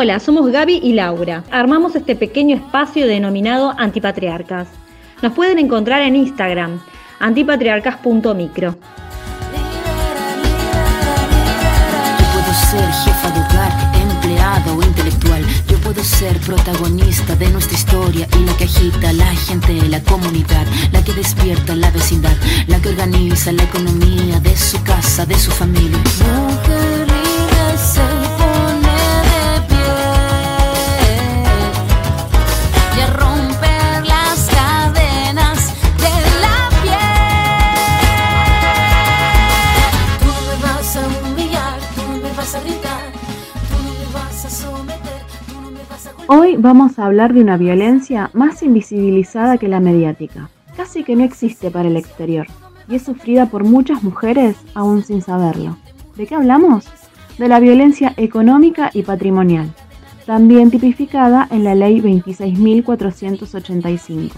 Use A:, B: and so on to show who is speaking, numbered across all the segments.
A: Hola, somos Gaby y Laura. Armamos este pequeño espacio denominado Antipatriarcas. Nos pueden encontrar en Instagram, antipatriarcas.micro.
B: Yo puedo ser jefa de hogar, empleada o intelectual. Yo puedo ser protagonista de nuestra historia y la que agita la gente, la comunidad, la que despierta la vecindad, la que organiza la economía de su casa, de su familia. Mujer
C: vamos a hablar de una violencia más invisibilizada que la mediática. Casi que no existe para el exterior y es sufrida por muchas mujeres aún sin saberlo. ¿De qué hablamos? De la violencia económica y patrimonial, también tipificada en la Ley 26.485.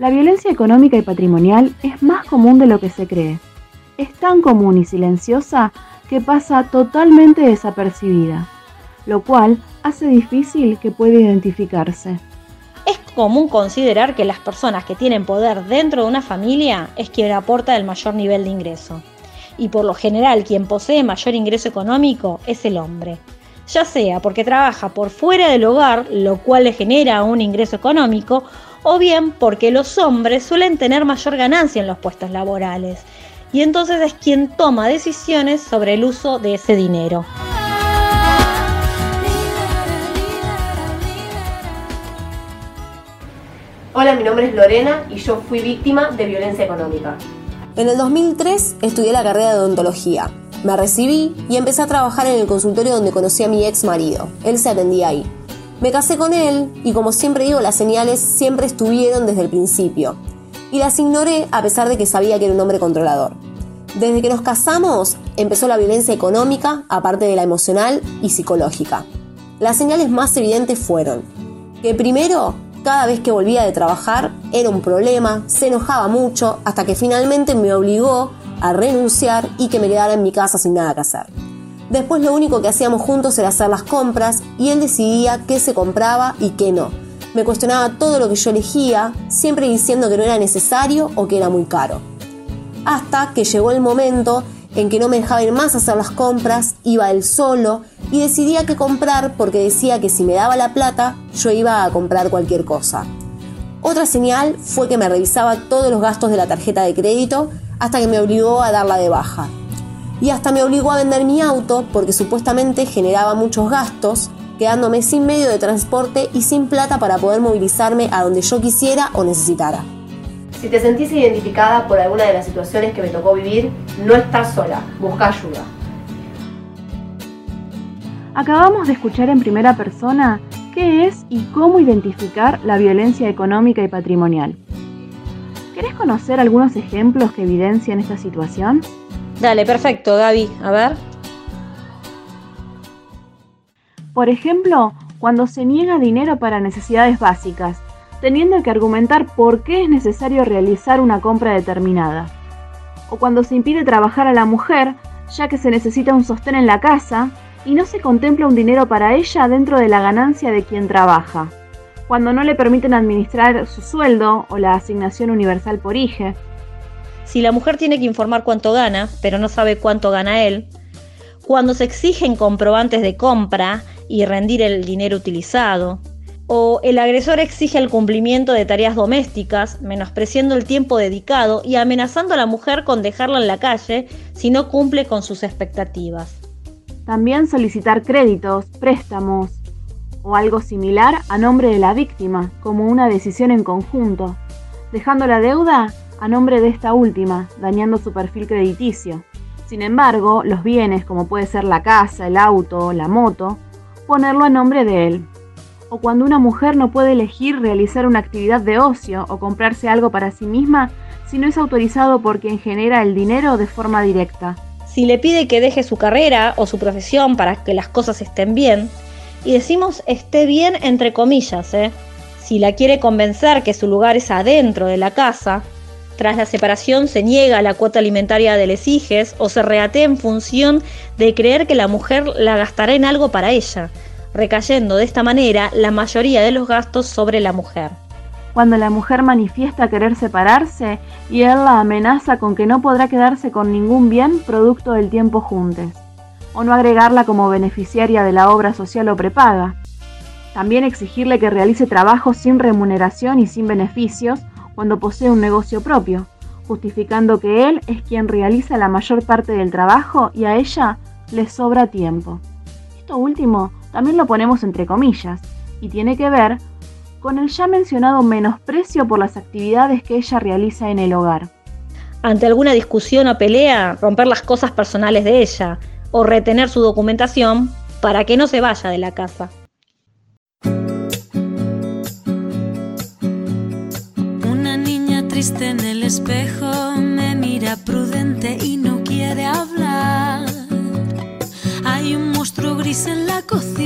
C: La violencia económica y patrimonial es más común de lo que se cree. Es tan común y silenciosa que pasa totalmente desapercibida, lo cual hace difícil que pueda identificarse.
A: Es común considerar que las personas que tienen poder dentro de una familia es quien aporta el mayor nivel de ingreso. Y por lo general quien posee mayor ingreso económico es el hombre. Ya sea porque trabaja por fuera del hogar, lo cual le genera un ingreso económico, o bien porque los hombres suelen tener mayor ganancia en los puestos laborales. Y entonces es quien toma decisiones sobre el uso de ese dinero.
D: Hola, mi nombre es Lorena y yo fui víctima de violencia económica.
E: En el 2003 estudié la carrera de odontología. Me recibí y empecé a trabajar en el consultorio donde conocí a mi ex marido. Él se atendía ahí. Me casé con él y como siempre digo, las señales siempre estuvieron desde el principio. Y las ignoré a pesar de que sabía que era un hombre controlador. Desde que nos casamos empezó la violencia económica, aparte de la emocional y psicológica. Las señales más evidentes fueron que primero, cada vez que volvía de trabajar era un problema, se enojaba mucho, hasta que finalmente me obligó a renunciar y que me quedara en mi casa sin nada que hacer. Después lo único que hacíamos juntos era hacer las compras y él decidía qué se compraba y qué no. Me cuestionaba todo lo que yo elegía, siempre diciendo que no era necesario o que era muy caro. Hasta que llegó el momento en que no me dejaba ir más a hacer las compras, iba él solo y decidía qué comprar porque decía que si me daba la plata yo iba a comprar cualquier cosa. Otra señal fue que me revisaba todos los gastos de la tarjeta de crédito hasta que me obligó a darla de baja. Y hasta me obligó a vender mi auto porque supuestamente generaba muchos gastos, quedándome sin medio de transporte y sin plata para poder movilizarme a donde yo quisiera o necesitara.
D: Si te sentís identificada por alguna de las situaciones que me tocó vivir, no estás sola, busca ayuda.
C: Acabamos de escuchar en primera persona qué es y cómo identificar la violencia económica y patrimonial. ¿Querés conocer algunos ejemplos que evidencian esta situación?
A: Dale, perfecto, Gaby. A ver.
C: Por ejemplo, cuando se niega dinero para necesidades básicas, teniendo que argumentar por qué es necesario realizar una compra determinada. O cuando se impide trabajar a la mujer, ya que se necesita un sostén en la casa, y no se contempla un dinero para ella dentro de la ganancia de quien trabaja. Cuando no le permiten administrar su sueldo o la asignación universal por IGE.
A: Si la mujer tiene que informar cuánto gana, pero no sabe cuánto gana él. Cuando se exigen comprobantes de compra y rendir el dinero utilizado. O el agresor exige el cumplimiento de tareas domésticas, menospreciando el tiempo dedicado y amenazando a la mujer con dejarla en la calle si no cumple con sus expectativas.
C: También solicitar créditos, préstamos o algo similar a nombre de la víctima, como una decisión en conjunto, dejando la deuda a nombre de esta última, dañando su perfil crediticio. Sin embargo, los bienes, como puede ser la casa, el auto, la moto, ponerlo a nombre de él. O cuando una mujer no puede elegir realizar una actividad de ocio o comprarse algo para sí misma si no es autorizado por quien genera el dinero de forma directa.
A: Si le pide que deje su carrera o su profesión para que las cosas estén bien, y decimos esté bien entre comillas, ¿eh? si la quiere convencer que su lugar es adentro de la casa, tras la separación se niega la cuota alimentaria de les hijes o se reatea en función de creer que la mujer la gastará en algo para ella, recayendo de esta manera la mayoría de los gastos sobre la mujer.
C: Cuando la mujer manifiesta querer separarse y él la amenaza con que no podrá quedarse con ningún bien producto del tiempo juntes, o no agregarla como beneficiaria de la obra social o prepaga. También exigirle que realice trabajo sin remuneración y sin beneficios cuando posee un negocio propio, justificando que él es quien realiza la mayor parte del trabajo y a ella le sobra tiempo. Esto último también lo ponemos entre comillas y tiene que ver con el ya mencionado menosprecio por las actividades que ella realiza en el hogar.
A: Ante alguna discusión o pelea, romper las cosas personales de ella o retener su documentación para que no se vaya de la casa.
B: en el espejo, me mira prudente y no quiere hablar. Hay un monstruo gris en la cocina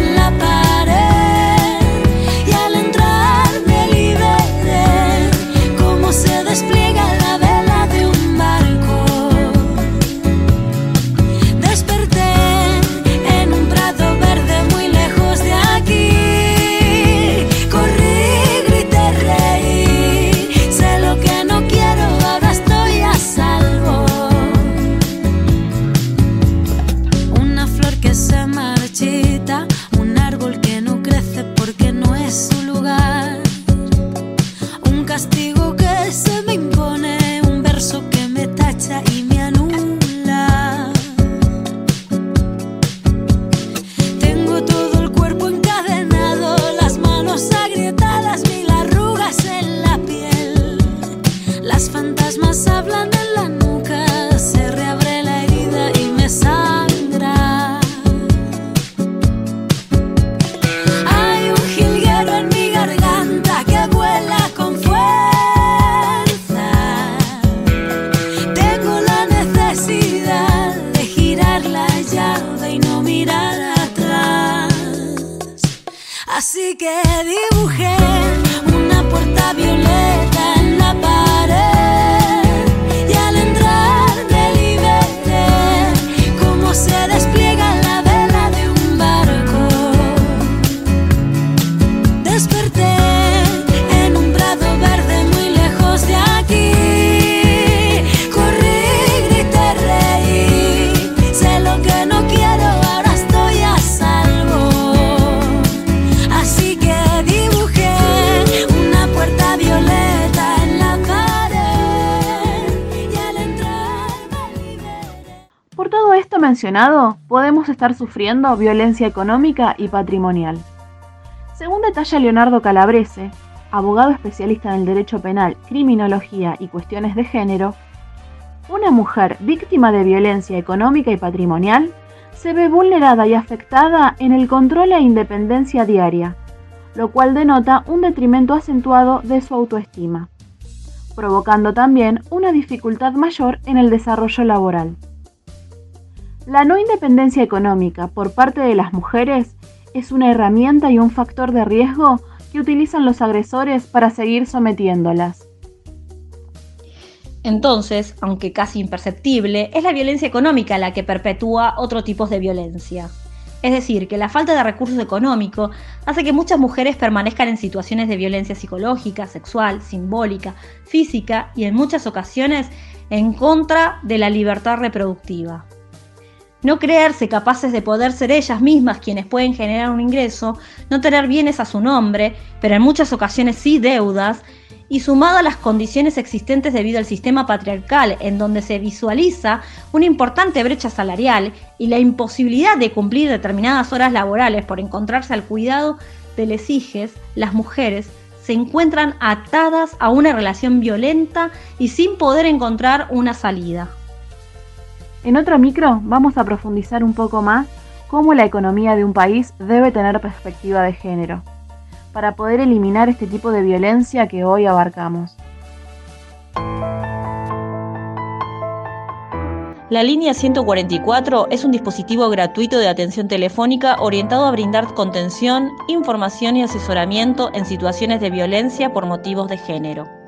C: podemos estar sufriendo violencia económica y patrimonial. Según detalla Leonardo Calabrese, abogado especialista en el derecho penal, criminología y cuestiones de género, una mujer víctima de violencia económica y patrimonial se ve vulnerada y afectada en el control e independencia diaria, lo cual denota un detrimento acentuado de su autoestima, provocando también una dificultad mayor en el desarrollo laboral. La no independencia económica por parte de las mujeres es una herramienta y un factor de riesgo que utilizan los agresores para seguir sometiéndolas.
A: Entonces, aunque casi imperceptible, es la violencia económica la que perpetúa otro tipos de violencia. Es decir, que la falta de recursos económicos hace que muchas mujeres permanezcan en situaciones de violencia psicológica, sexual, simbólica, física y en muchas ocasiones en contra de la libertad reproductiva. No creerse capaces de poder ser ellas mismas quienes pueden generar un ingreso, no tener bienes a su nombre, pero en muchas ocasiones sí deudas, y sumado a las condiciones existentes debido al sistema patriarcal, en donde se visualiza una importante brecha salarial y la imposibilidad de cumplir determinadas horas laborales por encontrarse al cuidado de les hijes, las mujeres se encuentran atadas a una relación violenta y sin poder encontrar una salida.
C: En otro micro vamos a profundizar un poco más cómo la economía de un país debe tener perspectiva de género para poder eliminar este tipo de violencia que hoy abarcamos.
A: La línea 144 es un dispositivo gratuito de atención telefónica orientado a brindar contención, información y asesoramiento en situaciones de violencia por motivos de género.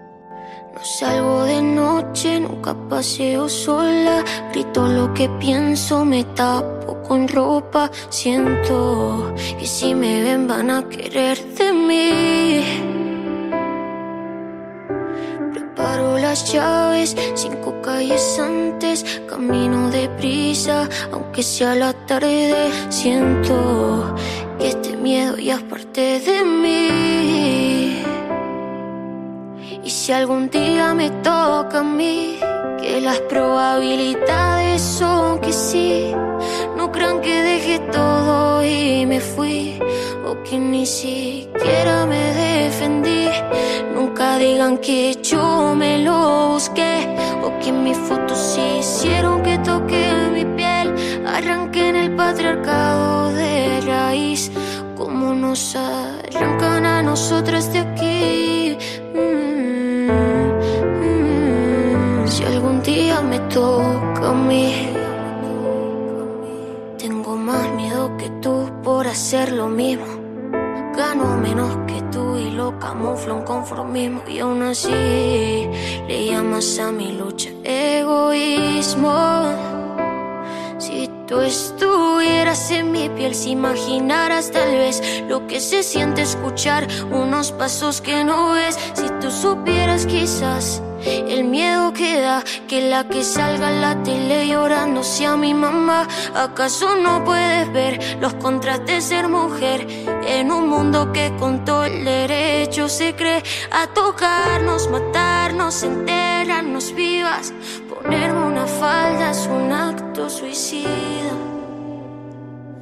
F: No salgo de noche, nunca paseo sola, grito lo que pienso, me tapo con ropa, siento que si me ven van a querer de mí. Preparo las llaves, cinco calles antes, camino deprisa, aunque sea la tarde, siento que este miedo ya es parte de mí. Si algún día me toca a mí, que las probabilidades son que sí. No crean que dejé todo y me fui, o que ni siquiera me defendí. Nunca digan que yo me lo busqué, o que mis fotos hicieron que toque mi piel. Arranquen el patriarcado de raíz, como nos arrancan a nosotras de hacer lo mismo. Gano menos que tú y lo camuflo un conformismo. Y aún así le llamas a mi lucha egoísmo. Tú estuvieras en mi piel, si imaginaras tal vez lo que se siente escuchar unos pasos que no ves. Si tú supieras quizás el miedo que da que la que salga en la tele llorando sea mi mamá. ¿Acaso no puedes ver los contras de ser mujer en un mundo que con todo el derecho se cree a tocarnos, matarnos, enterrarnos vivas? Ponerme una falda es un acto suicida.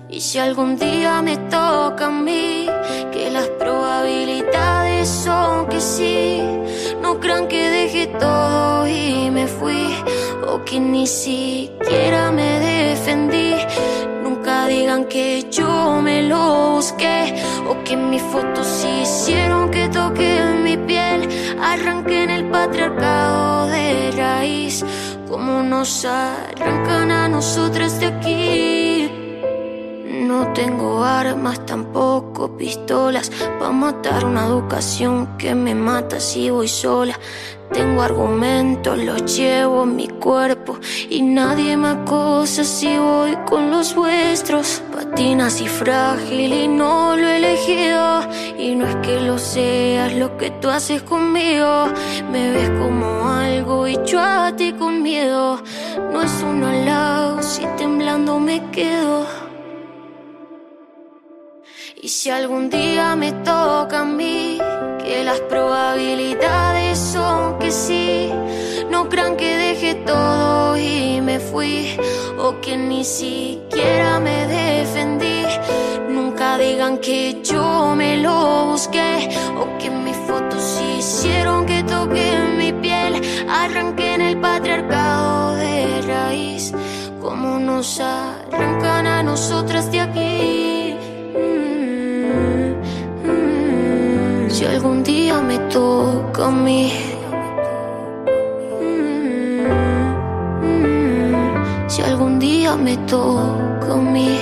F: Y si algún día me toca a mí, que las probabilidades son que sí, no crean que dejé todo y me fui, o que ni siquiera me defendí. Digan que yo me lo busqué, o que mis fotos hicieron que toque mi piel, arranquen el patriarcado de raíz, como nos arrancan a nosotras de aquí. No tengo armas, tampoco pistolas para matar una educación que me mata si voy sola. Tengo argumentos, los llevo en mi cuerpo y nadie me acosa si voy con los vuestros. Patinas y frágil y no lo he elegido y no es que lo seas lo que tú haces conmigo. Me ves como algo y yo a ti con miedo. No es un halago si temblando me quedo. Si algún día me toca a mí, que las probabilidades son que sí. No crean que dejé todo y me fui, o que ni siquiera me defendí. Nunca digan que yo me lo busqué, o que mis fotos hicieron que toque mi piel. Arranquen el patriarcado de raíz, como nos arrancan a nosotras de aquí. Si algún día me toca a mí. Mm, mm, si algún día me toca a mí.